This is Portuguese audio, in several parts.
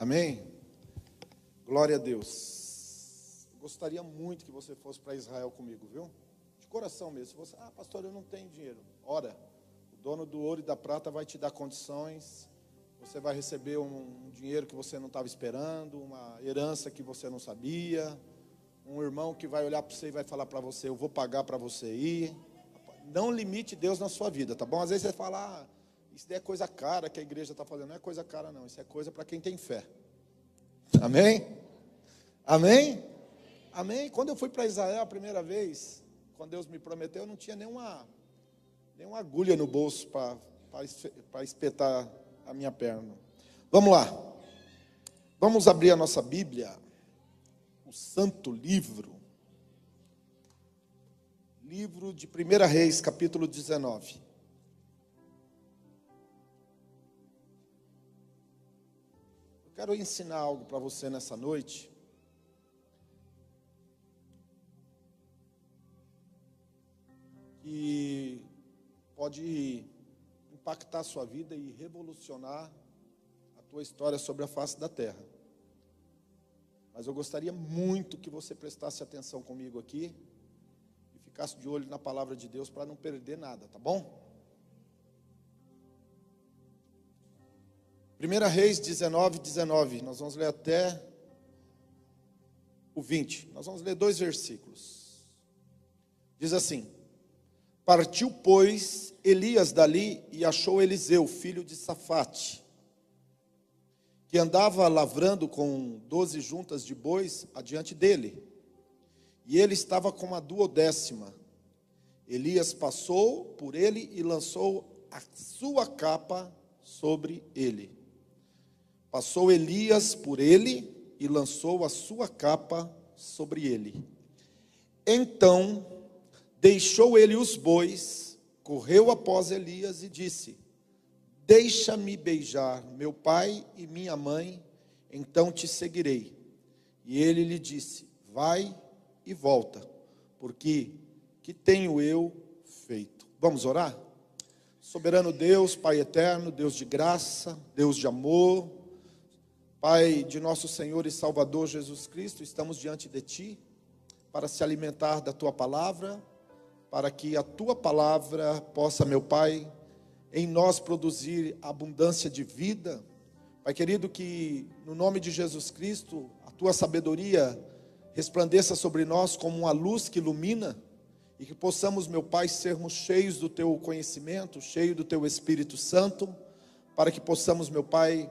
Amém? Glória a Deus. Gostaria muito que você fosse para Israel comigo, viu? De coração mesmo. Se você, ah, pastor, eu não tenho dinheiro. Ora, o dono do ouro e da prata vai te dar condições. Você vai receber um dinheiro que você não estava esperando, uma herança que você não sabia, um irmão que vai olhar para você e vai falar para você: Eu vou pagar para você ir. Não limite Deus na sua vida, tá bom? Às vezes você fala, ah, isso é coisa cara que a igreja está fazendo. Não é coisa cara, não. Isso é coisa para quem tem fé. Amém? Amém? Amém? Quando eu fui para Israel a primeira vez, quando Deus me prometeu, eu não tinha nenhuma, nenhuma agulha no bolso para espetar a minha perna. Vamos lá. Vamos abrir a nossa Bíblia, o Santo Livro livro de 1 Reis, capítulo 19. Quero ensinar algo para você nessa noite. Que pode impactar a sua vida e revolucionar a tua história sobre a face da terra. Mas eu gostaria muito que você prestasse atenção comigo aqui ficasse de olho na palavra de Deus para não perder nada, tá bom? 1 Reis 19, 19. Nós vamos ler até o 20. Nós vamos ler dois versículos. Diz assim: Partiu, pois, Elias dali e achou Eliseu, filho de Safate, que andava lavrando com doze juntas de bois adiante dele e ele estava com a duodécima. Elias passou por ele e lançou a sua capa sobre ele. Passou Elias por ele e lançou a sua capa sobre ele. Então deixou ele os bois, correu após Elias e disse: Deixa-me beijar meu pai e minha mãe, então te seguirei. E ele lhe disse: Vai e volta, porque que tenho eu feito? Vamos orar? Soberano Deus, Pai eterno, Deus de graça, Deus de amor, Pai de nosso Senhor e Salvador Jesus Cristo, estamos diante de Ti para se alimentar da Tua palavra, para que a Tua palavra possa, meu Pai, em nós produzir abundância de vida. Pai querido, que no nome de Jesus Cristo, a Tua sabedoria resplandeça sobre nós como uma luz que ilumina e que possamos, meu Pai, sermos cheios do teu conhecimento, cheios do teu Espírito Santo, para que possamos, meu Pai,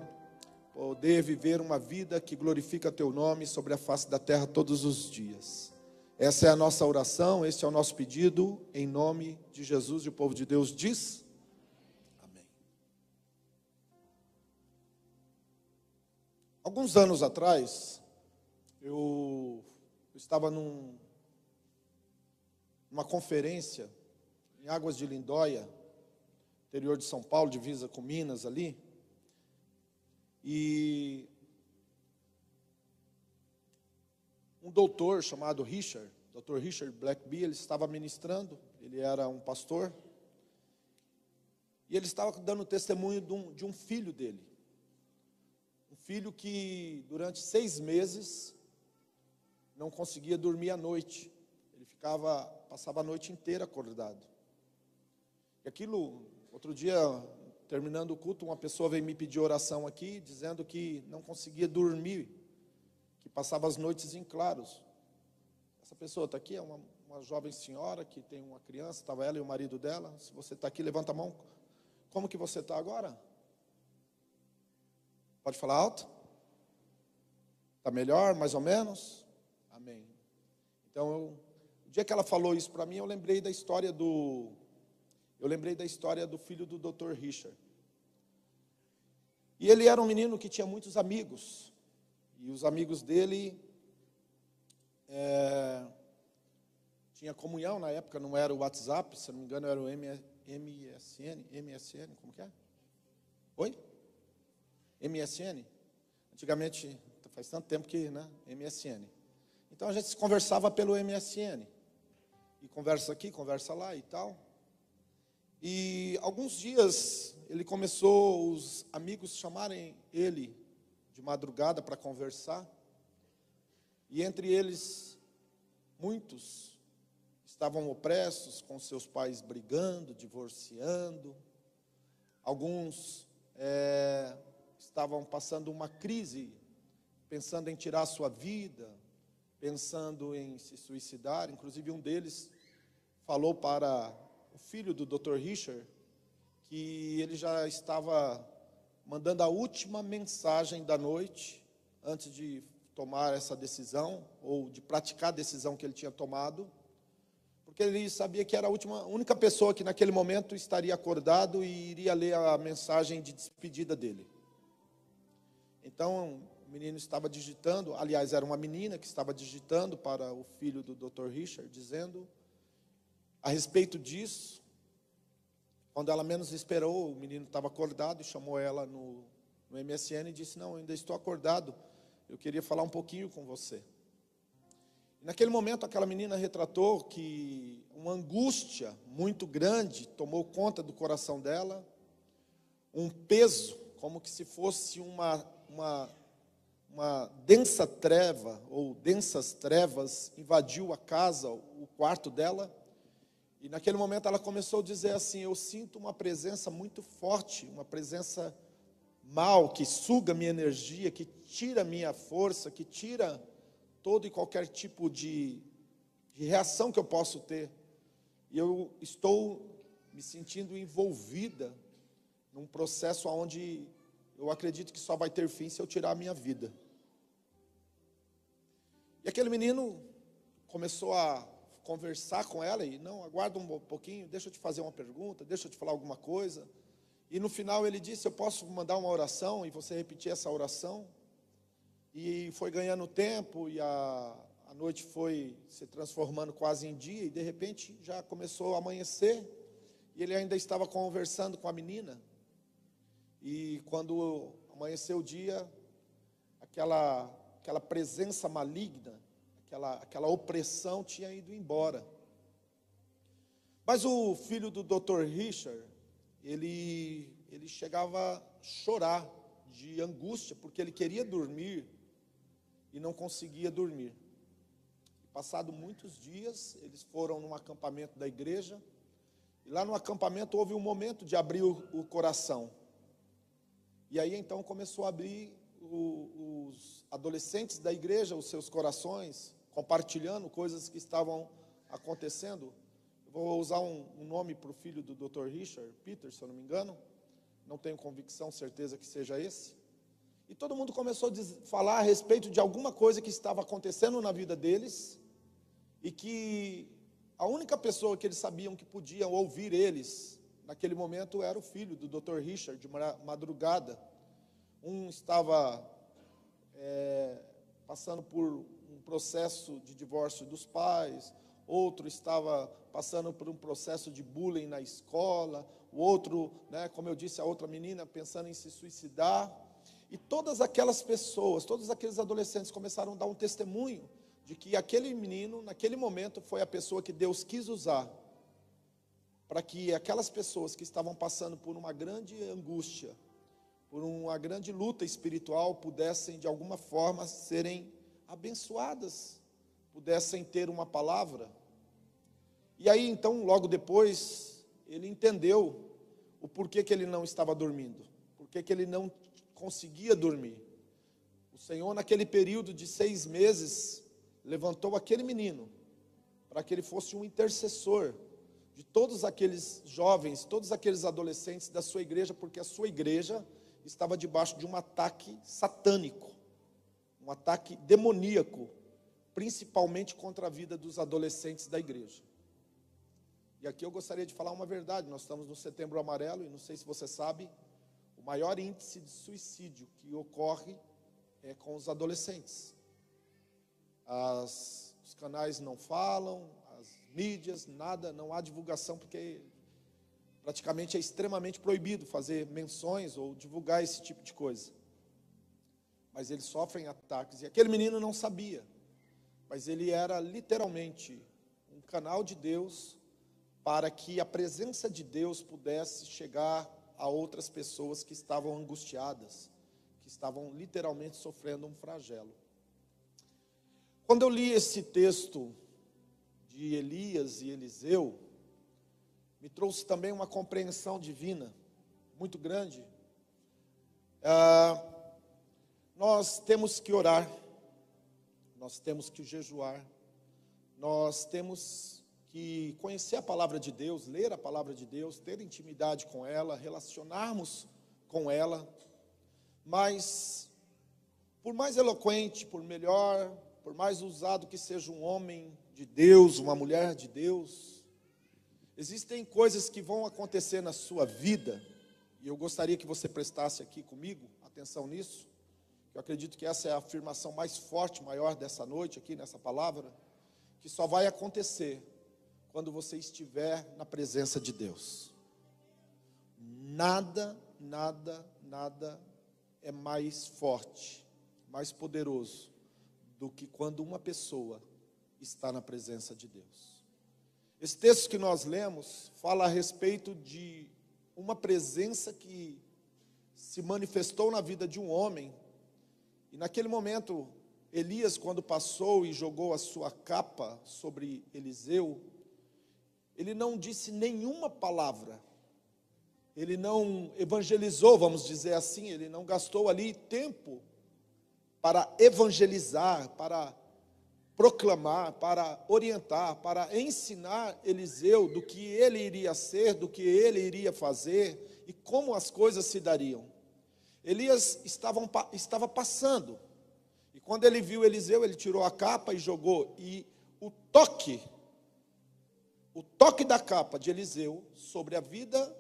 poder viver uma vida que glorifica teu nome sobre a face da terra todos os dias. Essa é a nossa oração, esse é o nosso pedido, em nome de Jesus e o povo de Deus diz: Amém. Alguns anos atrás, eu estava num, numa conferência em Águas de Lindóia, interior de São Paulo, divisa com Minas ali. E um doutor chamado Richard, Dr. Richard Blackby, ele estava ministrando, ele era um pastor, e ele estava dando testemunho de um, de um filho dele. Um filho que durante seis meses não conseguia dormir à noite. Ele ficava, passava a noite inteira acordado. E aquilo, outro dia, terminando o culto, uma pessoa veio me pedir oração aqui, dizendo que não conseguia dormir, que passava as noites em claros. Essa pessoa está aqui, é uma, uma jovem senhora que tem uma criança, estava ela e o marido dela. Se você está aqui, levanta a mão. Como que você está agora? Pode falar alto? Está melhor, mais ou menos? Amém. Então, eu, o dia que ela falou isso para mim, eu lembrei da história do eu lembrei da história do filho do Dr. Richard. E ele era um menino que tinha muitos amigos. E os amigos dele é, tinha comunhão na época, não era o WhatsApp, se não me engano, era o MSN, MSN, como que é? Oi? MSN? Antigamente, faz tanto tempo que, né? MSN. Então a gente conversava pelo MSN. E conversa aqui, conversa lá e tal. E alguns dias ele começou os amigos chamarem ele de madrugada para conversar. E entre eles, muitos estavam opressos, com seus pais brigando, divorciando. Alguns é, estavam passando uma crise, pensando em tirar sua vida, pensando em se suicidar. Inclusive, um deles falou para o filho do Dr. Richard que ele já estava mandando a última mensagem da noite antes de tomar essa decisão ou de praticar a decisão que ele tinha tomado, porque ele sabia que era a última, única pessoa que naquele momento estaria acordado e iria ler a mensagem de despedida dele. Então, o menino estava digitando, aliás, era uma menina que estava digitando para o filho do Dr. Richard, dizendo a respeito disso, quando ela menos esperou, o menino estava acordado e chamou ela no, no MSN e disse: Não, ainda estou acordado, eu queria falar um pouquinho com você. E naquele momento, aquela menina retratou que uma angústia muito grande tomou conta do coração dela, um peso, como que se fosse uma, uma, uma densa treva, ou densas trevas, invadiu a casa, o quarto dela, e naquele momento ela começou a dizer assim: Eu sinto uma presença muito forte, uma presença mal, que suga minha energia, que tira minha força, que tira todo e qualquer tipo de, de reação que eu posso ter. E eu estou me sentindo envolvida num processo onde eu acredito que só vai ter fim se eu tirar a minha vida. E aquele menino começou a conversar com ela e não, aguarda um pouquinho, deixa eu te fazer uma pergunta, deixa eu te falar alguma coisa. E no final ele disse: Eu posso mandar uma oração e você repetir essa oração? E foi ganhando tempo e a, a noite foi se transformando quase em dia e de repente já começou a amanhecer e ele ainda estava conversando com a menina. E quando amanheceu o dia, aquela, aquela presença maligna aquela, aquela opressão tinha ido embora. Mas o filho do Dr. Richard, ele, ele chegava a chorar de angústia, porque ele queria dormir e não conseguia dormir. Passado muitos dias, eles foram num acampamento da igreja, e lá no acampamento houve um momento de abrir o, o coração. E aí então começou a abrir o, os adolescentes da igreja, os seus corações, compartilhando coisas que estavam acontecendo. Eu vou usar um, um nome para o filho do Dr. Richard, Peter, se eu não me engano. Não tenho convicção, certeza que seja esse. E todo mundo começou a falar a respeito de alguma coisa que estava acontecendo na vida deles e que a única pessoa que eles sabiam que podiam ouvir eles naquele momento era o filho do Dr. Richard, de madrugada. Um estava é, passando por processo de divórcio dos pais, outro estava passando por um processo de bullying na escola, o outro, né, como eu disse, a outra menina pensando em se suicidar. E todas aquelas pessoas, todos aqueles adolescentes começaram a dar um testemunho de que aquele menino, naquele momento, foi a pessoa que Deus quis usar para que aquelas pessoas que estavam passando por uma grande angústia, por uma grande luta espiritual, pudessem de alguma forma serem abençoadas pudessem ter uma palavra. E aí então, logo depois, ele entendeu o porquê que ele não estava dormindo, porquê que ele não conseguia dormir. O Senhor, naquele período de seis meses, levantou aquele menino para que ele fosse um intercessor de todos aqueles jovens, todos aqueles adolescentes da sua igreja, porque a sua igreja estava debaixo de um ataque satânico um ataque demoníaco, principalmente contra a vida dos adolescentes da igreja. E aqui eu gostaria de falar uma verdade: nós estamos no Setembro Amarelo e não sei se você sabe, o maior índice de suicídio que ocorre é com os adolescentes. As, os canais não falam, as mídias, nada, não há divulgação, porque praticamente é extremamente proibido fazer menções ou divulgar esse tipo de coisa mas eles sofrem ataques. E aquele menino não sabia, mas ele era literalmente um canal de Deus para que a presença de Deus pudesse chegar a outras pessoas que estavam angustiadas, que estavam literalmente sofrendo um flagelo. Quando eu li esse texto de Elias e Eliseu, me trouxe também uma compreensão divina muito grande. Ah, nós temos que orar, nós temos que jejuar, nós temos que conhecer a palavra de Deus, ler a palavra de Deus, ter intimidade com ela, relacionarmos com ela, mas por mais eloquente, por melhor, por mais usado que seja um homem de Deus, uma mulher de Deus, existem coisas que vão acontecer na sua vida, e eu gostaria que você prestasse aqui comigo atenção nisso. Eu acredito que essa é a afirmação mais forte, maior dessa noite aqui nessa palavra, que só vai acontecer quando você estiver na presença de Deus. Nada, nada, nada é mais forte, mais poderoso do que quando uma pessoa está na presença de Deus. Esse texto que nós lemos fala a respeito de uma presença que se manifestou na vida de um homem, e naquele momento, Elias, quando passou e jogou a sua capa sobre Eliseu, ele não disse nenhuma palavra, ele não evangelizou, vamos dizer assim, ele não gastou ali tempo para evangelizar, para proclamar, para orientar, para ensinar Eliseu do que ele iria ser, do que ele iria fazer e como as coisas se dariam. Elias estava, estava passando, e quando ele viu Eliseu, ele tirou a capa e jogou, e o toque, o toque da capa de Eliseu sobre a vida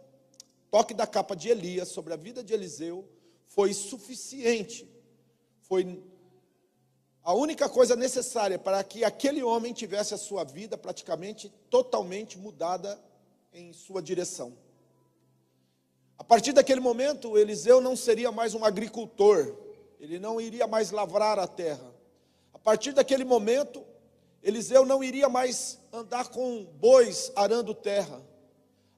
toque da capa de Elias sobre a vida de Eliseu foi suficiente. Foi a única coisa necessária para que aquele homem tivesse a sua vida praticamente totalmente mudada em sua direção. A partir daquele momento, Eliseu não seria mais um agricultor, ele não iria mais lavrar a terra. A partir daquele momento, Eliseu não iria mais andar com bois arando terra.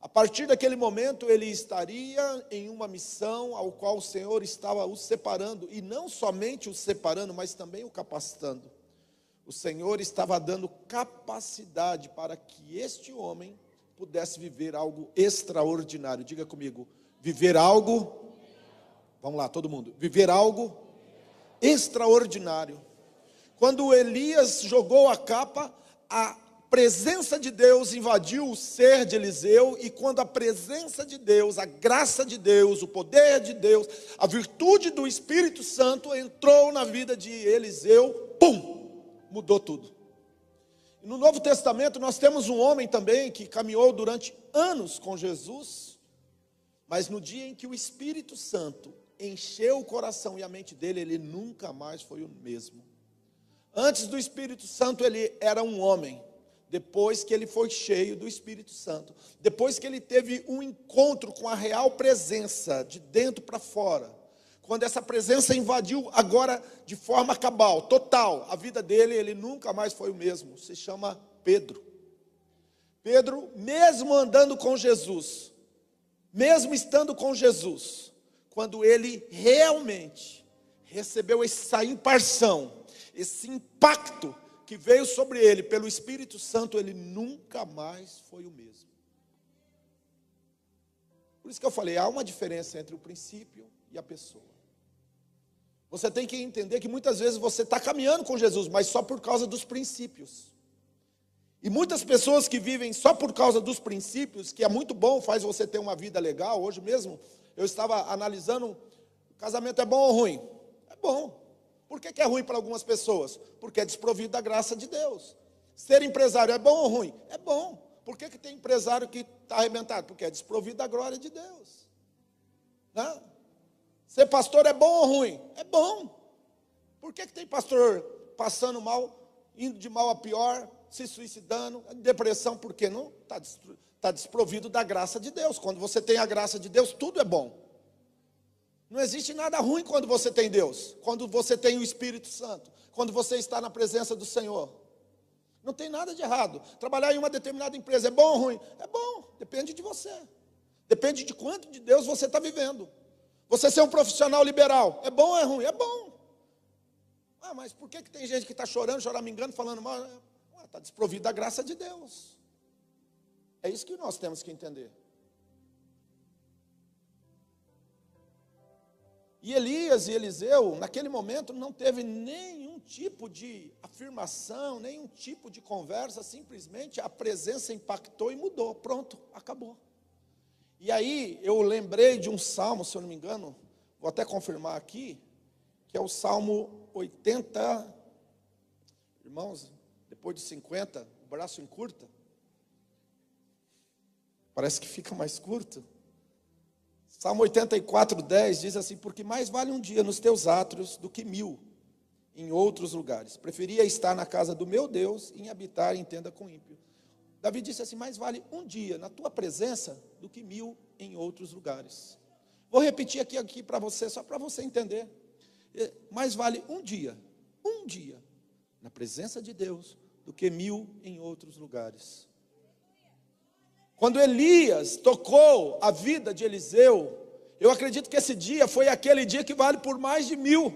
A partir daquele momento, ele estaria em uma missão ao qual o Senhor estava o separando, e não somente o separando, mas também o capacitando. O Senhor estava dando capacidade para que este homem pudesse viver algo extraordinário. Diga comigo, viver algo. Vamos lá, todo mundo. Viver algo extraordinário. Quando Elias jogou a capa, a presença de Deus invadiu o ser de Eliseu, e quando a presença de Deus, a graça de Deus, o poder de Deus, a virtude do Espírito Santo entrou na vida de Eliseu, pum, mudou tudo. No Novo Testamento nós temos um homem também que caminhou durante anos com Jesus, mas no dia em que o Espírito Santo encheu o coração e a mente dele, ele nunca mais foi o mesmo. Antes do Espírito Santo, ele era um homem, depois que ele foi cheio do Espírito Santo, depois que ele teve um encontro com a real presença, de dentro para fora, quando essa presença invadiu agora de forma cabal, total, a vida dele, ele nunca mais foi o mesmo. Se chama Pedro. Pedro, mesmo andando com Jesus, mesmo estando com Jesus, quando ele realmente recebeu essa imparção, esse impacto que veio sobre ele pelo Espírito Santo, ele nunca mais foi o mesmo. Por isso que eu falei, há uma diferença entre o princípio e a pessoa. Você tem que entender que muitas vezes você está caminhando com Jesus, mas só por causa dos princípios. E muitas pessoas que vivem só por causa dos princípios, que é muito bom, faz você ter uma vida legal. Hoje mesmo eu estava analisando: casamento é bom ou ruim? É bom. Por que, que é ruim para algumas pessoas? Porque é desprovido da graça de Deus. Ser empresário é bom ou ruim? É bom. Por que, que tem empresário que está arrebentado? Porque é desprovido da glória de Deus. Né? Ser pastor é bom ou ruim? É bom. Por que, que tem pastor passando mal, indo de mal a pior, se suicidando, depressão? Porque não está tá desprovido da graça de Deus. Quando você tem a graça de Deus, tudo é bom. Não existe nada ruim quando você tem Deus, quando você tem o Espírito Santo, quando você está na presença do Senhor. Não tem nada de errado. Trabalhar em uma determinada empresa é bom ou ruim? É bom, depende de você. Depende de quanto de Deus você está vivendo. Você ser um profissional liberal, é bom ou é ruim? É bom. Ah, mas por que, que tem gente que está chorando, choramingando, falando mal? Está desprovido da graça de Deus. É isso que nós temos que entender. E Elias e Eliseu, naquele momento, não teve nenhum tipo de afirmação, nenhum tipo de conversa, simplesmente a presença impactou e mudou. Pronto, acabou. E aí eu lembrei de um salmo, se eu não me engano, vou até confirmar aqui, que é o Salmo 80. Irmãos, depois de 50, o braço encurta. Parece que fica mais curto. Salmo 84, 10 diz assim: Porque mais vale um dia nos teus átrios do que mil em outros lugares. Preferia estar na casa do meu Deus e em habitar em tenda com ímpio. Davi disse assim: Mais vale um dia na tua presença do que mil em outros lugares. Vou repetir aqui, aqui para você, só para você entender. É, mais vale um dia, um dia, na presença de Deus, do que mil em outros lugares. Quando Elias tocou a vida de Eliseu, eu acredito que esse dia foi aquele dia que vale por mais de mil,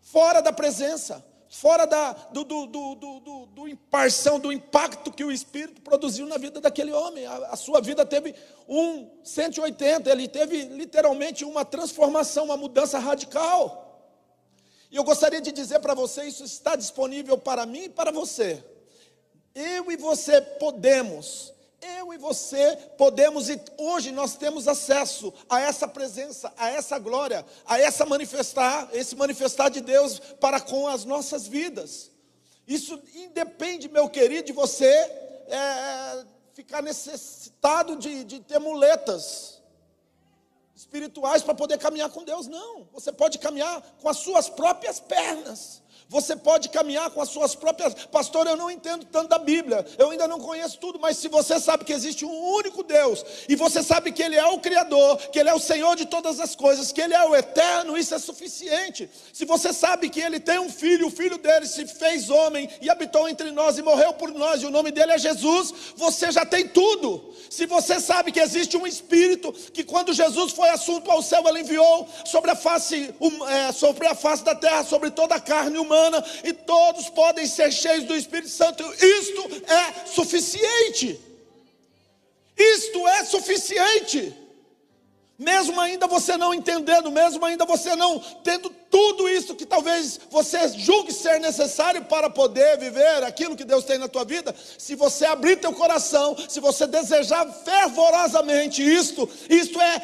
fora da presença, fora da, do, do, do, do, do imparção, do impacto que o Espírito produziu na vida daquele homem. A, a sua vida teve um 180, ele teve literalmente uma transformação, uma mudança radical. E eu gostaria de dizer para você: isso está disponível para mim e para você. Eu e você podemos eu e você podemos, e hoje nós temos acesso a essa presença, a essa glória, a essa manifestar, esse manifestar de Deus para com as nossas vidas. Isso independe, meu querido, de você é, ficar necessitado de, de ter muletas espirituais para poder caminhar com Deus. Não, você pode caminhar com as suas próprias pernas. Você pode caminhar com as suas próprias. Pastor, eu não entendo tanto da Bíblia, eu ainda não conheço tudo, mas se você sabe que existe um único Deus, e você sabe que Ele é o Criador, que Ele é o Senhor de todas as coisas, que Ele é o eterno, isso é suficiente. Se você sabe que Ele tem um filho, o filho dele se fez homem e habitou entre nós e morreu por nós, e o nome dele é Jesus, você já tem tudo. Se você sabe que existe um Espírito, que quando Jesus foi assunto ao céu, Ele enviou sobre a face, é, sobre a face da terra, sobre toda a carne humana humana e todos podem ser cheios do Espírito Santo. Isto é suficiente. Isto é suficiente. Mesmo ainda você não entendendo, mesmo ainda você não tendo tudo isso que talvez você julgue ser necessário para poder viver aquilo que Deus tem na tua vida, se você abrir teu coração, se você desejar fervorosamente isto, isto é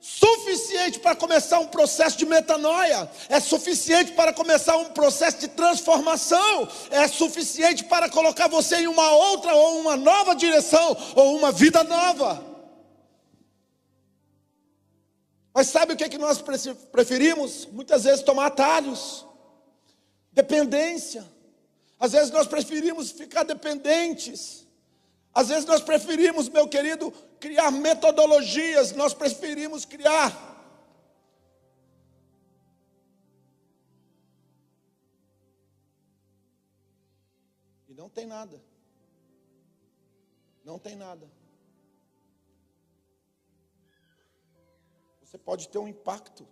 suficiente para começar um processo de metanoia, é suficiente para começar um processo de transformação, é suficiente para colocar você em uma outra ou uma nova direção ou uma vida nova. Mas sabe o que, é que nós preferimos? Muitas vezes tomar atalhos, dependência. Às vezes nós preferimos ficar dependentes. Às vezes nós preferimos, meu querido, criar metodologias, nós preferimos criar. E não tem nada. Não tem nada. Você pode ter um impacto.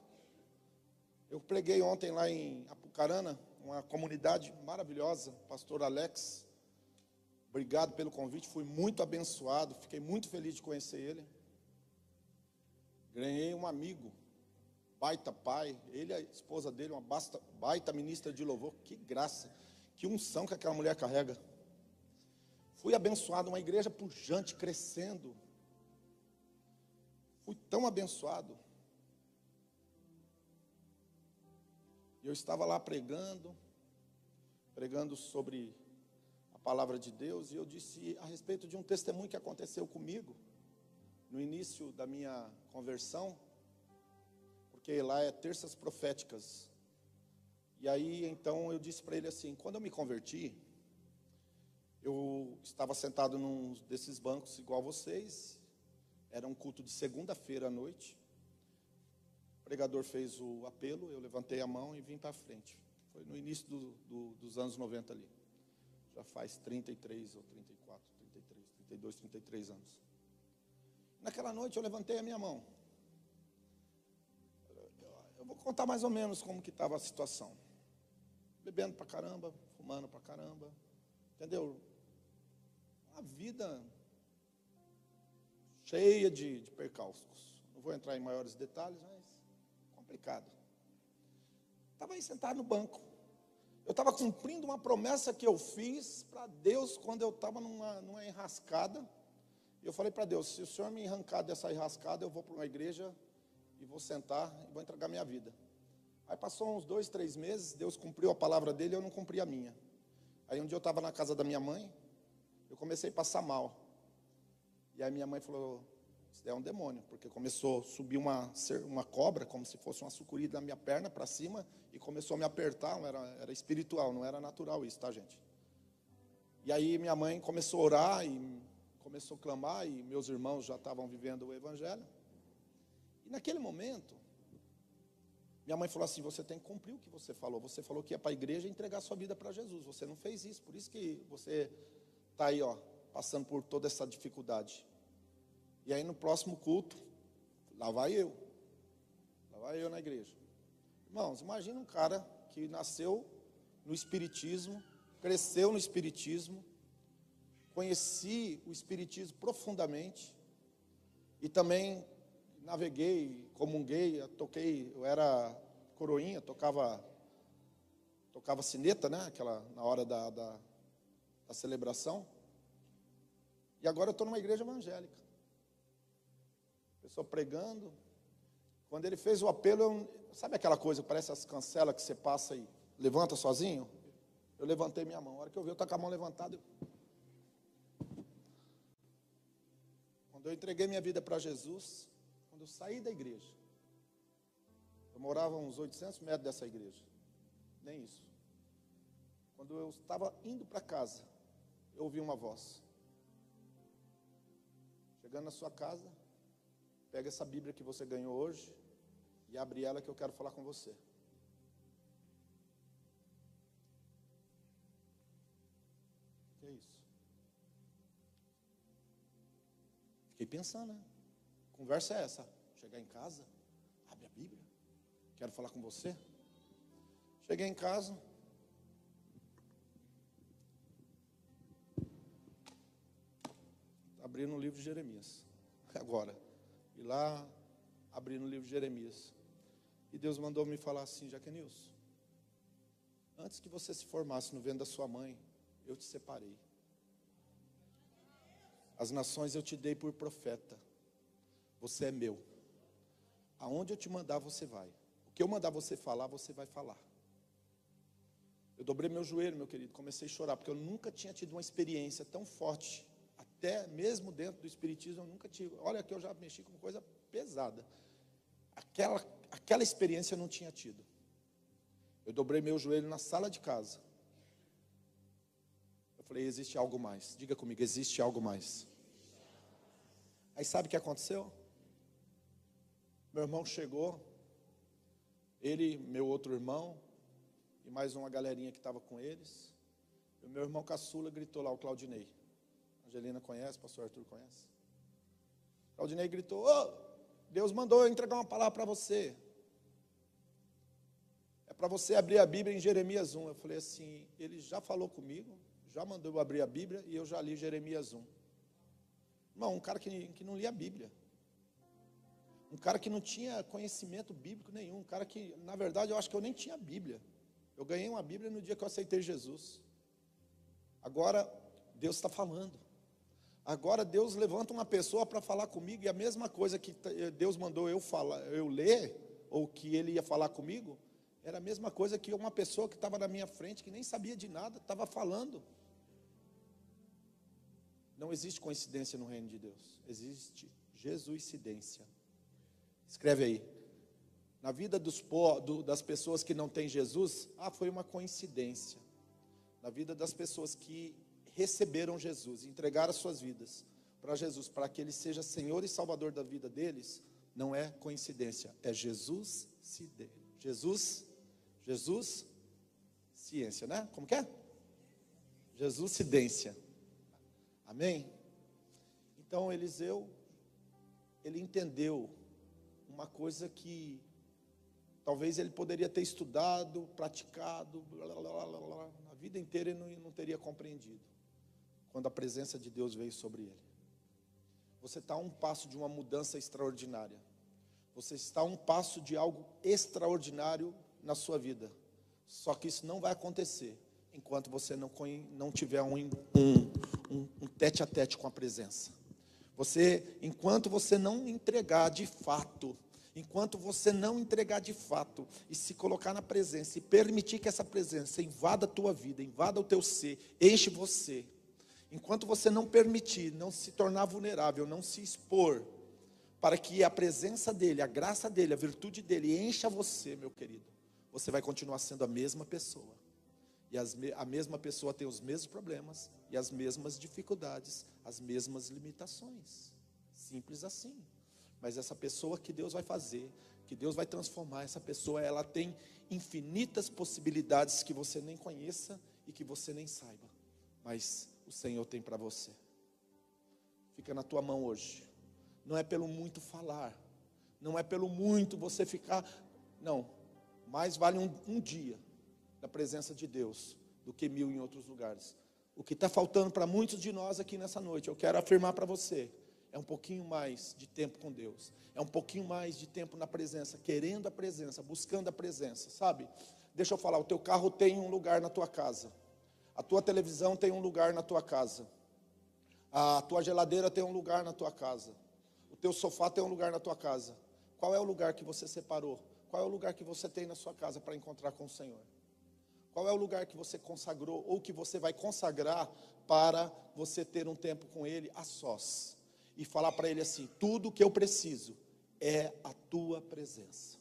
Eu preguei ontem lá em Apucarana, uma comunidade maravilhosa, pastor Alex. Obrigado pelo convite, fui muito abençoado, fiquei muito feliz de conhecer ele. Ganhei um amigo, baita pai, ele a esposa dele, uma basta, baita ministra de louvor. Que graça, que unção que aquela mulher carrega. Fui abençoado, uma igreja pujante, crescendo. Fui tão abençoado. E eu estava lá pregando, pregando sobre palavra de Deus, e eu disse a respeito de um testemunho que aconteceu comigo no início da minha conversão, porque lá é terças proféticas. E aí então eu disse para ele assim: quando eu me converti, eu estava sentado num desses bancos igual vocês, era um culto de segunda-feira à noite. O pregador fez o apelo, eu levantei a mão e vim para frente. Foi no início do, do, dos anos 90 ali já faz 33 ou 34, 33, 32, 33 anos. Naquela noite eu levantei a minha mão. Eu vou contar mais ou menos como que estava a situação. Bebendo pra caramba, fumando pra caramba, entendeu? A vida cheia de, de percalços. Não vou entrar em maiores detalhes, mas complicado. Estava aí sentado no banco. Eu estava cumprindo uma promessa que eu fiz para Deus quando eu estava numa, numa enrascada. Eu falei para Deus: se o Senhor me arrancar dessa enrascada, eu vou para uma igreja e vou sentar e vou entregar minha vida. Aí passou uns dois, três meses, Deus cumpriu a palavra dele eu não cumpri a minha. Aí um dia eu estava na casa da minha mãe, eu comecei a passar mal. E aí minha mãe falou: Isso é um demônio, porque começou a subir uma, uma cobra, como se fosse uma sucuri na minha perna para cima, e começou a me apertar. Era, era espiritual, não era natural isso, tá, gente? E aí minha mãe começou a orar e começou a clamar, e meus irmãos já estavam vivendo o evangelho. E naquele momento, minha mãe falou assim: você tem que cumprir o que você falou. Você falou que ia para a igreja entregar sua vida para Jesus. Você não fez isso, por isso que você está aí, ó, passando por toda essa dificuldade. E aí no próximo culto, lá vai eu. Lá vai eu na igreja. Irmãos, imagina um cara que nasceu no Espiritismo, cresceu no Espiritismo, conheci o Espiritismo profundamente e também naveguei, comunguei, toquei, eu era coroinha, tocava tocava sineta, né? Aquela na hora da, da, da celebração. E agora eu estou numa igreja evangélica. Pessoa pregando. Quando ele fez o apelo, eu, sabe aquela coisa parece as cancelas que você passa e levanta sozinho? Eu levantei minha mão. A hora que eu vi, eu estou com a mão levantada. Eu... Quando eu entreguei minha vida para Jesus, quando eu saí da igreja, eu morava uns 800 metros dessa igreja, nem isso. Quando eu estava indo para casa, eu ouvi uma voz. Chegando na sua casa, pega essa Bíblia que você ganhou hoje e abre ela que eu quero falar com você. Que é isso? Fiquei pensando, né? Conversa é essa? Chegar em casa, abre a Bíblia, quero falar com você. Cheguei em casa, abri no livro de Jeremias, agora, e lá abri no livro de Jeremias, e Deus mandou me falar assim, Jaquenilson, antes que você se formasse no ventre da sua mãe, eu te separei. As nações eu te dei por profeta. Você é meu. Aonde eu te mandar, você vai. O que eu mandar você falar, você vai falar. Eu dobrei meu joelho, meu querido, comecei a chorar, porque eu nunca tinha tido uma experiência tão forte, até mesmo dentro do Espiritismo, eu nunca tive. Olha que eu já mexi com coisa pesada. Aquela, aquela experiência eu não tinha tido. Eu dobrei meu joelho na sala de casa. Eu falei: existe algo mais. Diga comigo: existe algo mais. Aí sabe o que aconteceu? Meu irmão chegou, ele, meu outro irmão, e mais uma galerinha que estava com eles. E o meu irmão caçula gritou lá, o Claudinei. Angelina conhece, o pastor Arthur conhece. Claudinei gritou: oh, Deus mandou eu entregar uma palavra para você. É para você abrir a Bíblia em Jeremias 1. Eu falei assim: ele já falou comigo, já mandou eu abrir a Bíblia e eu já li Jeremias 1. Irmão, um cara que, que não lia a Bíblia. Um cara que não tinha conhecimento bíblico nenhum. Um cara que, na verdade, eu acho que eu nem tinha Bíblia. Eu ganhei uma Bíblia no dia que eu aceitei Jesus. Agora, Deus está falando. Agora Deus levanta uma pessoa para falar comigo e a mesma coisa que Deus mandou eu falar, eu ler ou que Ele ia falar comigo, era a mesma coisa que uma pessoa que estava na minha frente que nem sabia de nada estava falando. Não existe coincidência no reino de Deus, existe Jesuscidência. Escreve aí. Na vida dos, do, das pessoas que não têm Jesus, ah, foi uma coincidência. Na vida das pessoas que receberam Jesus, entregaram as suas vidas para Jesus, para que Ele seja Senhor e Salvador da vida deles, não é coincidência, é Jesus Jesus, Jesus, ciência, né? Como que é? Jesus cidência. Amém? Então Eliseu, ele entendeu uma coisa que talvez ele poderia ter estudado, praticado, blá, blá, blá, a vida inteira ele não, não teria compreendido. Quando a presença de Deus veio sobre ele. Você está a um passo de uma mudança extraordinária. Você está a um passo de algo extraordinário na sua vida. Só que isso não vai acontecer enquanto você não, não tiver um, um, um, um tete a tete com a presença. Você, enquanto você não entregar de fato, enquanto você não entregar de fato e se colocar na presença e permitir que essa presença invada a tua vida, invada o teu ser, enche você. Enquanto você não permitir, não se tornar vulnerável, não se expor, para que a presença dele, a graça dele, a virtude dele encha você, meu querido, você vai continuar sendo a mesma pessoa. E as, a mesma pessoa tem os mesmos problemas e as mesmas dificuldades, as mesmas limitações. Simples assim. Mas essa pessoa que Deus vai fazer, que Deus vai transformar, essa pessoa, ela tem infinitas possibilidades que você nem conheça e que você nem saiba. Mas o Senhor tem para você. Fica na tua mão hoje. Não é pelo muito falar, não é pelo muito você ficar. Não, mais vale um, um dia da presença de Deus do que mil em outros lugares. O que está faltando para muitos de nós aqui nessa noite, eu quero afirmar para você, é um pouquinho mais de tempo com Deus, é um pouquinho mais de tempo na presença, querendo a presença, buscando a presença, sabe? Deixa eu falar, o teu carro tem um lugar na tua casa, a tua televisão tem um lugar na tua casa, a tua geladeira tem um lugar na tua casa, o teu sofá tem um lugar na tua casa. Qual é o lugar que você separou? Qual é o lugar que você tem na sua casa para encontrar com o Senhor? Qual é o lugar que você consagrou ou que você vai consagrar para você ter um tempo com Ele a sós? E falar para Ele assim: tudo que eu preciso é a tua presença.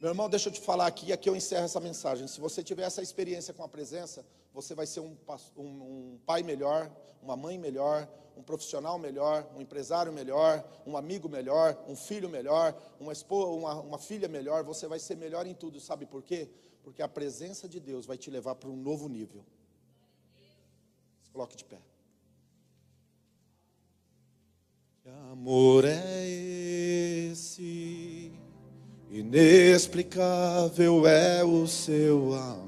Meu irmão, deixa eu te falar aqui, aqui eu encerro essa mensagem. Se você tiver essa experiência com a presença, você vai ser um, um, um, pai melhor, uma mãe melhor, um profissional melhor, um empresário melhor, um amigo melhor, um filho melhor, uma, esposa, uma, uma filha melhor. Você vai ser melhor em tudo, sabe por quê? Porque a presença de Deus vai te levar para um novo nível. Se coloque de pé. Que amor é esse? Inexplicável é o seu amor.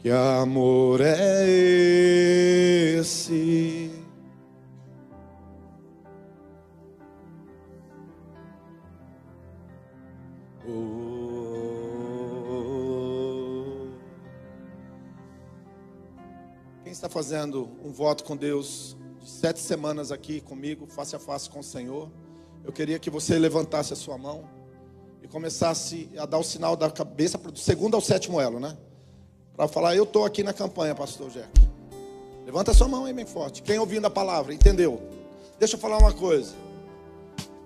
Que amor é esse? está fazendo um voto com Deus de sete semanas aqui comigo, face a face com o Senhor, eu queria que você levantasse a sua mão e começasse a dar o sinal da cabeça do segundo ao sétimo elo, né? Para falar, eu estou aqui na campanha, pastor Jack. Levanta sua mão aí bem forte. Quem ouvindo a palavra, entendeu? Deixa eu falar uma coisa.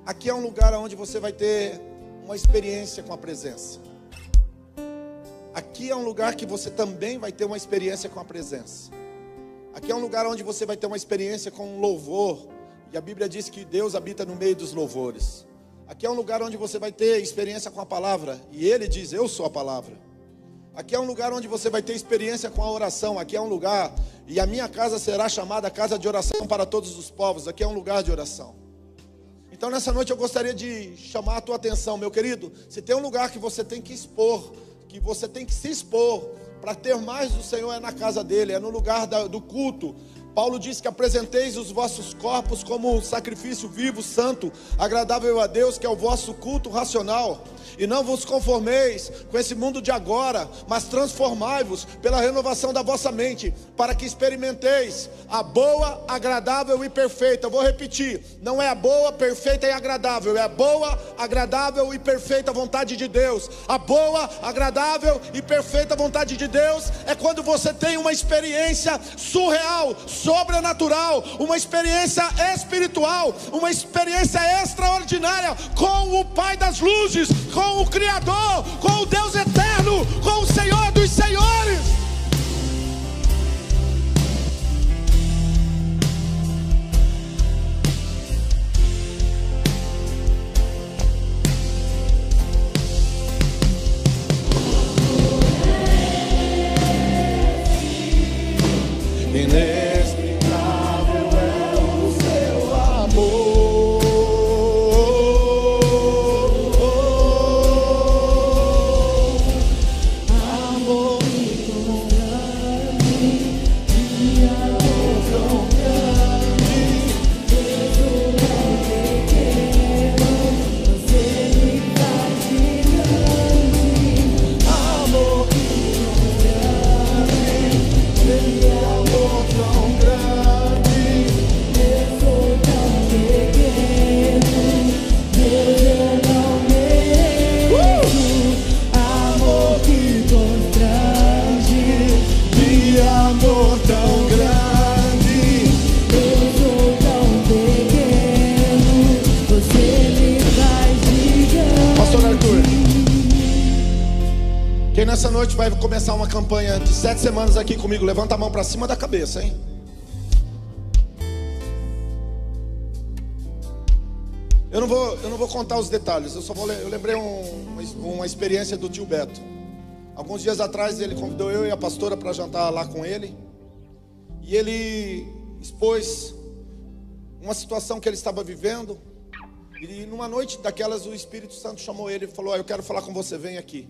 Aqui é um lugar onde você vai ter uma experiência com a presença. Aqui é um lugar que você também vai ter uma experiência com a presença. Aqui é um lugar onde você vai ter uma experiência com um louvor. E a Bíblia diz que Deus habita no meio dos louvores. Aqui é um lugar onde você vai ter experiência com a palavra. E Ele diz: Eu sou a palavra. Aqui é um lugar onde você vai ter experiência com a oração. Aqui é um lugar, e a minha casa será chamada casa de oração para todos os povos. Aqui é um lugar de oração. Então nessa noite eu gostaria de chamar a tua atenção, meu querido. Se tem um lugar que você tem que expor, que você tem que se expor, para ter mais do Senhor é na casa dele, é no lugar do culto. Paulo diz que apresenteis os vossos corpos como um sacrifício vivo, santo, agradável a Deus, que é o vosso culto racional. E não vos conformeis com esse mundo de agora, mas transformai-vos pela renovação da vossa mente, para que experimenteis a boa, agradável e perfeita. Vou repetir: não é a boa, perfeita e agradável, é a boa, agradável e perfeita vontade de Deus. A boa, agradável e perfeita vontade de Deus é quando você tem uma experiência surreal, sobrenatural, uma experiência espiritual, uma experiência extraordinária com o Pai das luzes, com o Criador, com o Deus eterno, com o Senhor dos Senhores. Sete semanas aqui comigo, levanta a mão para cima da cabeça, hein? Eu não vou, eu não vou contar os detalhes, eu só vou, eu lembrei um, uma, experiência do tio Beto. Alguns dias atrás ele convidou eu e a pastora para jantar lá com ele. E ele expôs uma situação que ele estava vivendo. E numa noite daquelas o Espírito Santo chamou ele e falou: ah, "Eu quero falar com você, vem aqui".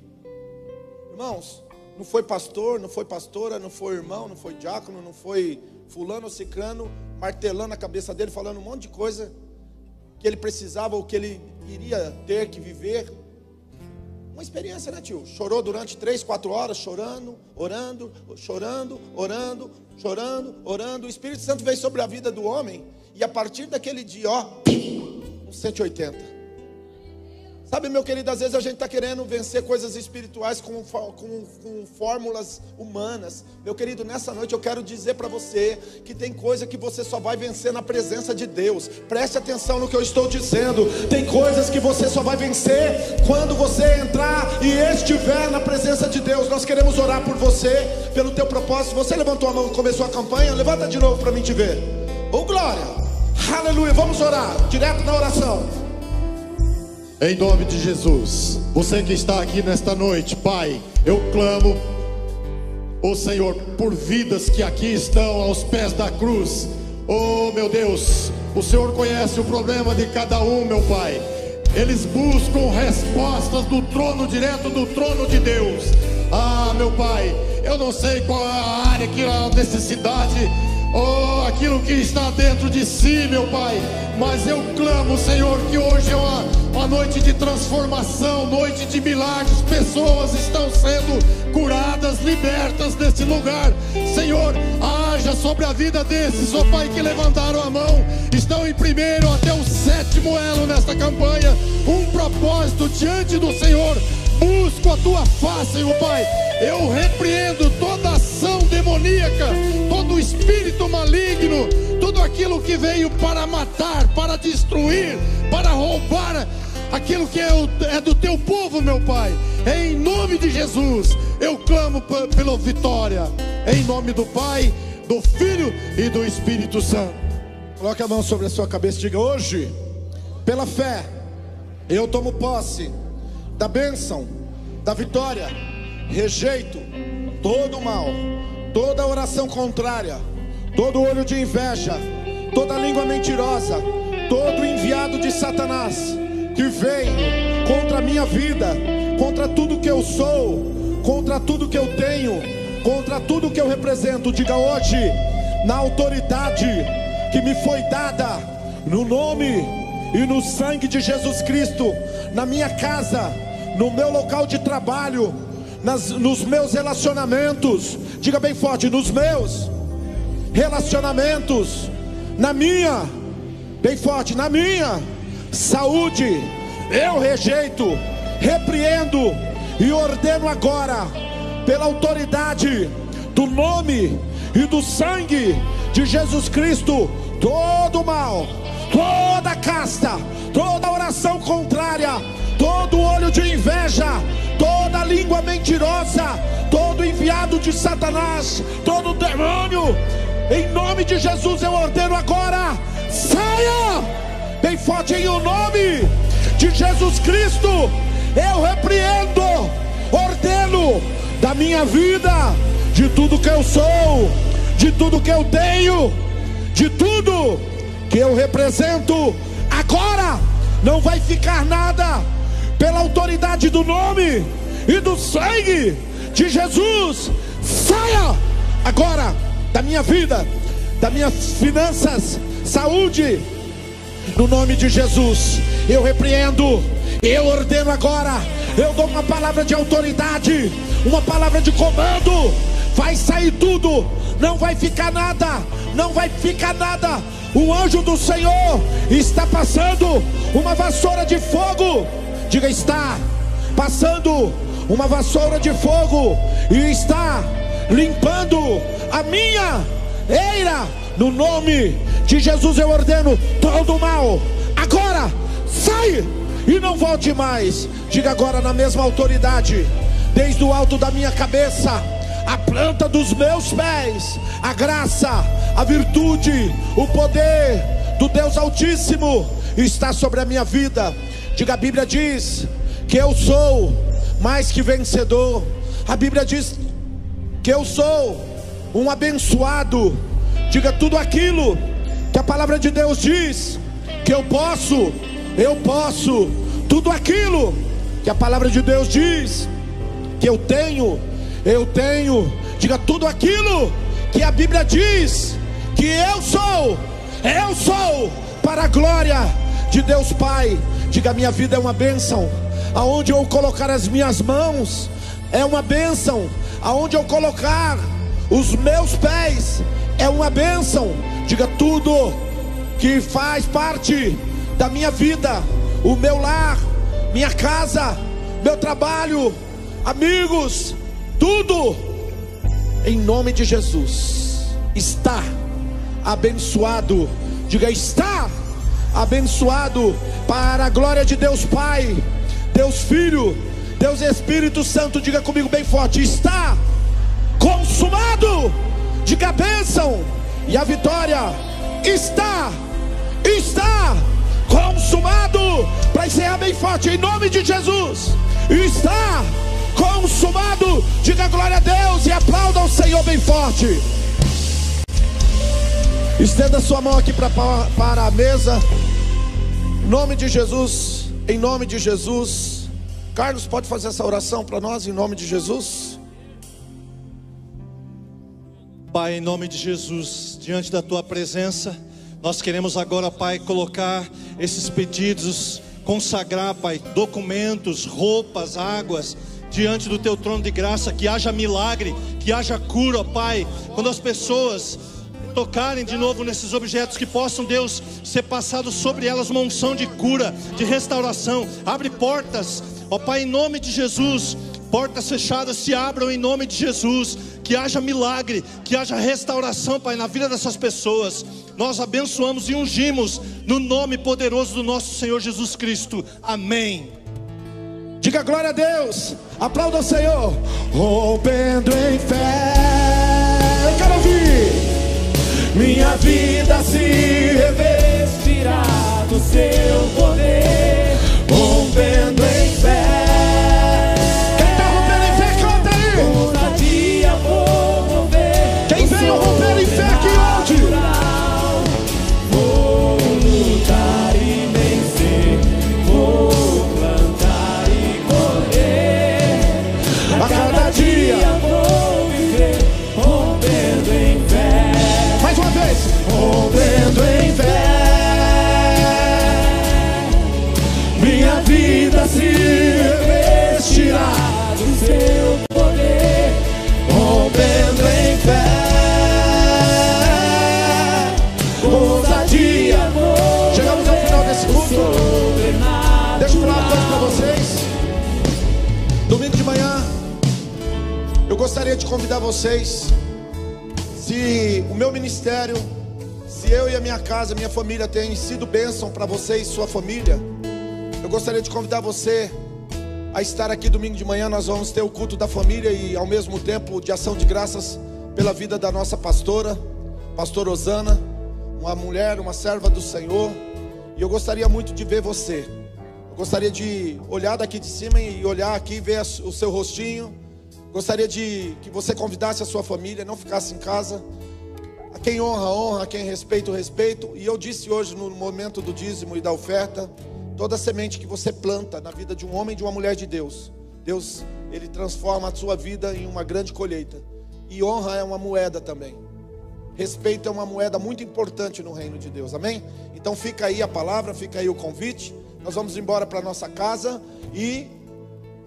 Irmãos, não foi pastor, não foi pastora, não foi irmão, não foi diácono, não foi fulano ou cicrano martelando a cabeça dele, falando um monte de coisa que ele precisava, o que ele iria ter que viver. Uma experiência, né, tio? Chorou durante três, quatro horas, chorando, orando, chorando, orando, chorando, orando. O Espírito Santo veio sobre a vida do homem, e a partir daquele dia, ó, um 180. Sabe, meu querido, às vezes a gente está querendo vencer coisas espirituais com, com, com, fórmulas humanas. Meu querido, nessa noite eu quero dizer para você que tem coisa que você só vai vencer na presença de Deus. Preste atenção no que eu estou dizendo. Tem coisas que você só vai vencer quando você entrar e estiver na presença de Deus. Nós queremos orar por você, pelo teu propósito. Você levantou a mão e começou a campanha? Levanta de novo para mim te ver. Oh glória! Aleluia! Vamos orar, direto na oração. Em nome de Jesus, você que está aqui nesta noite, Pai, eu clamo, o Senhor, por vidas que aqui estão aos pés da cruz. Oh, meu Deus, o Senhor conhece o problema de cada um, meu Pai. Eles buscam respostas do trono, direto do trono de Deus. Ah, meu Pai, eu não sei qual é a área que a necessidade Oh, aquilo que está dentro de si, meu Pai. Mas eu clamo, Senhor, que hoje é uma, uma noite de transformação, noite de milagres. Pessoas estão sendo curadas, libertas desse lugar. Senhor, haja sobre a vida desses, oh Pai, que levantaram a mão. Estão em primeiro até o sétimo elo nesta campanha. Um propósito diante do Senhor busco a tua face, meu Pai. Eu repreendo toda ação demoníaca, espírito maligno, tudo aquilo que veio para matar, para destruir, para roubar aquilo que é, é do teu povo, meu Pai. Em nome de Jesus, eu clamo pela vitória. Em nome do Pai, do Filho e do Espírito Santo. Coloque a mão sobre a sua cabeça e diga: Hoje, pela fé, eu tomo posse da bênção, da vitória, rejeito todo o mal, toda oração contrária, todo olho de inveja, toda língua mentirosa, todo enviado de Satanás que veio contra a minha vida, contra tudo que eu sou, contra tudo que eu tenho, contra tudo que eu represento. Diga hoje, na autoridade que me foi dada, no nome e no sangue de Jesus Cristo, na minha casa no meu local de trabalho, nas, nos meus relacionamentos, diga bem forte, nos meus relacionamentos, na minha, bem forte, na minha saúde, eu rejeito, repreendo e ordeno agora, pela autoridade do nome e do sangue de Jesus Cristo, todo mal, toda casta, toda oração contrária todo olho de inveja, toda língua mentirosa, todo enviado de Satanás, todo demônio, em nome de Jesus eu ordeno agora, saia, bem forte em o nome de Jesus Cristo, eu repreendo, ordeno da minha vida, de tudo que eu sou, de tudo que eu tenho, de tudo que eu represento, agora não vai ficar nada pela autoridade do nome e do sangue de Jesus, saia agora da minha vida, das minhas finanças, saúde, no nome de Jesus. Eu repreendo, eu ordeno agora, eu dou uma palavra de autoridade, uma palavra de comando. Vai sair tudo, não vai ficar nada, não vai ficar nada. O anjo do Senhor está passando uma vassoura de fogo Diga: está passando uma vassoura de fogo e está limpando a minha eira. No nome de Jesus eu ordeno todo o mal. Agora, sai e não volte mais. Diga agora na mesma autoridade, desde o alto da minha cabeça, a planta dos meus pés, a graça, a virtude, o poder do Deus Altíssimo está sobre a minha vida. Diga, a Bíblia diz que eu sou mais que vencedor. A Bíblia diz que eu sou um abençoado. Diga tudo aquilo que a palavra de Deus diz que eu posso, eu posso, tudo aquilo que a palavra de Deus diz que eu tenho, eu tenho. Diga tudo aquilo que a Bíblia diz que eu sou, eu sou, para a glória de Deus Pai. Diga: minha vida é uma bênção. Aonde eu colocar as minhas mãos é uma bênção. Aonde eu colocar os meus pés é uma bênção. Diga tudo que faz parte da minha vida, o meu lar, minha casa, meu trabalho, amigos, tudo, em nome de Jesus, está abençoado. Diga, está abençoado para a glória de Deus Pai, Deus Filho, Deus Espírito Santo. Diga comigo bem forte: está consumado. Diga a bênção e a vitória está, está consumado. Para encerrar bem forte, em nome de Jesus, está consumado. Diga glória a Deus e aplauda o Senhor bem forte. Estenda sua mão aqui pra, para a mesa. Em nome de Jesus, em nome de Jesus. Carlos, pode fazer essa oração para nós em nome de Jesus? Pai, em nome de Jesus, diante da tua presença, nós queremos agora, Pai, colocar esses pedidos, consagrar, Pai, documentos, roupas, águas, diante do teu trono de graça, que haja milagre, que haja cura, Pai. Quando as pessoas tocarem de novo nesses objetos, que possam, Deus, ser passado sobre elas uma unção de cura, de restauração. Abre portas, ó Pai, em nome de Jesus. Portas fechadas se abram em nome de Jesus. Que haja milagre, que haja restauração, Pai, na vida dessas pessoas. Nós abençoamos e ungimos no nome poderoso do nosso Senhor Jesus Cristo. Amém. Diga glória a Deus. Aplauda o Senhor. Rompendo em fé. Minha vida se revestirá do seu poder. Rompendo convidar vocês. Se o meu ministério, se eu e a minha casa, minha família têm sido bênção para você e sua família, eu gostaria de convidar você a estar aqui domingo de manhã. Nós vamos ter o culto da família e ao mesmo tempo de ação de graças pela vida da nossa pastora, pastora Osana, uma mulher, uma serva do Senhor. E eu gostaria muito de ver você. Eu gostaria de olhar daqui de cima e olhar aqui ver o seu rostinho. Gostaria de que você convidasse a sua família, não ficasse em casa. A quem honra, honra, a quem respeita, respeito. E eu disse hoje no momento do dízimo e da oferta, toda semente que você planta na vida de um homem e de uma mulher de Deus, Deus, ele transforma a sua vida em uma grande colheita. E honra é uma moeda também. Respeito é uma moeda muito importante no reino de Deus, amém? Então fica aí a palavra, fica aí o convite. Nós vamos embora para nossa casa e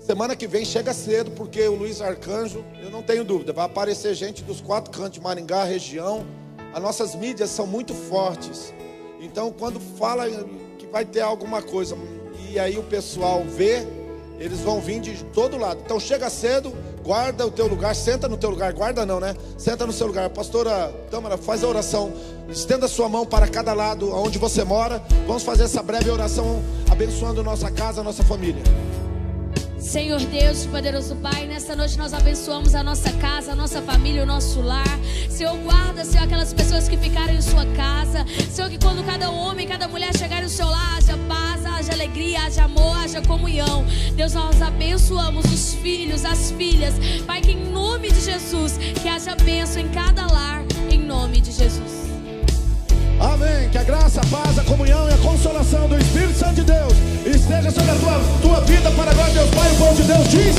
semana que vem chega cedo, porque o Luiz Arcanjo, eu não tenho dúvida, vai aparecer gente dos quatro cantos de Maringá, região. As nossas mídias são muito fortes. Então, quando fala que vai ter alguma coisa e aí o pessoal vê, eles vão vir de todo lado. Então, chega cedo, guarda o teu lugar, senta no teu lugar, guarda não, né? Senta no seu lugar. Pastora Tâmara, faz a oração. Estenda a sua mão para cada lado, onde você mora. Vamos fazer essa breve oração abençoando nossa casa, nossa família. Senhor Deus, poderoso Pai, nessa noite nós abençoamos a nossa casa, a nossa família, o nosso lar. Senhor, guarda, Senhor, aquelas pessoas que ficaram em sua casa. Senhor, que quando cada homem, cada mulher chegar no seu lar, haja paz, haja alegria, haja amor, haja comunhão. Deus, nós abençoamos os filhos, as filhas. Pai, que em nome de Jesus, que haja bênção em cada lar, em nome de Jesus. Amém. Que a graça, a paz, a comunhão e a consolação do Espírito Santo de Deus esteja sobre a tua, tua vida para agora, Deus Pai. O povo de Deus diz: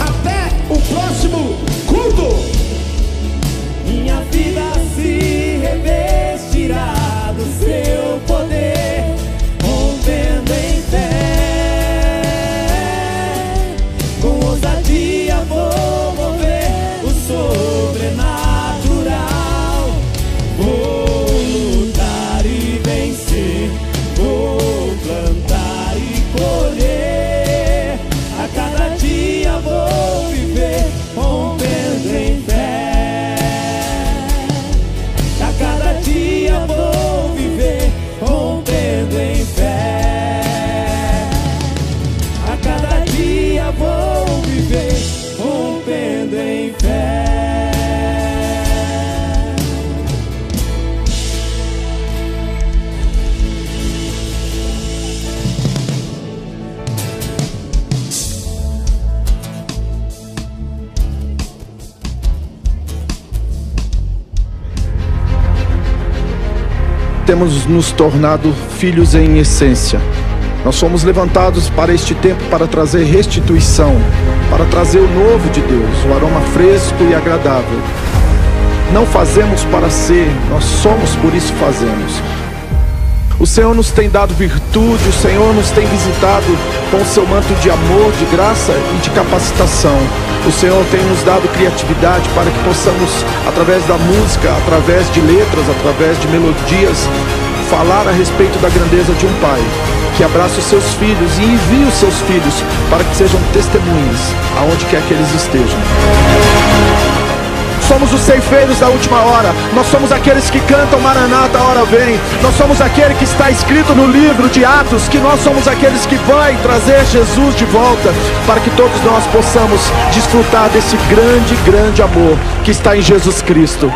Até o próximo culto. Minha vida se revestirá do seu poder, temos nos tornado filhos em essência. Nós somos levantados para este tempo para trazer restituição, para trazer o novo de Deus, o aroma fresco e agradável. Não fazemos para ser, nós somos por isso fazemos. O Senhor nos tem dado virtude, o Senhor nos tem visitado com o seu manto de amor, de graça e de capacitação. O Senhor tem nos dado criatividade para que possamos, através da música, através de letras, através de melodias, falar a respeito da grandeza de um Pai que abraça os seus filhos e envia os seus filhos para que sejam testemunhas aonde quer que eles estejam. Somos os ceifeiros da última hora. Nós somos aqueles que cantam Maranata, a hora vem. Nós somos aquele que está escrito no livro de Atos que nós somos aqueles que vai trazer Jesus de volta para que todos nós possamos desfrutar desse grande, grande amor que está em Jesus Cristo.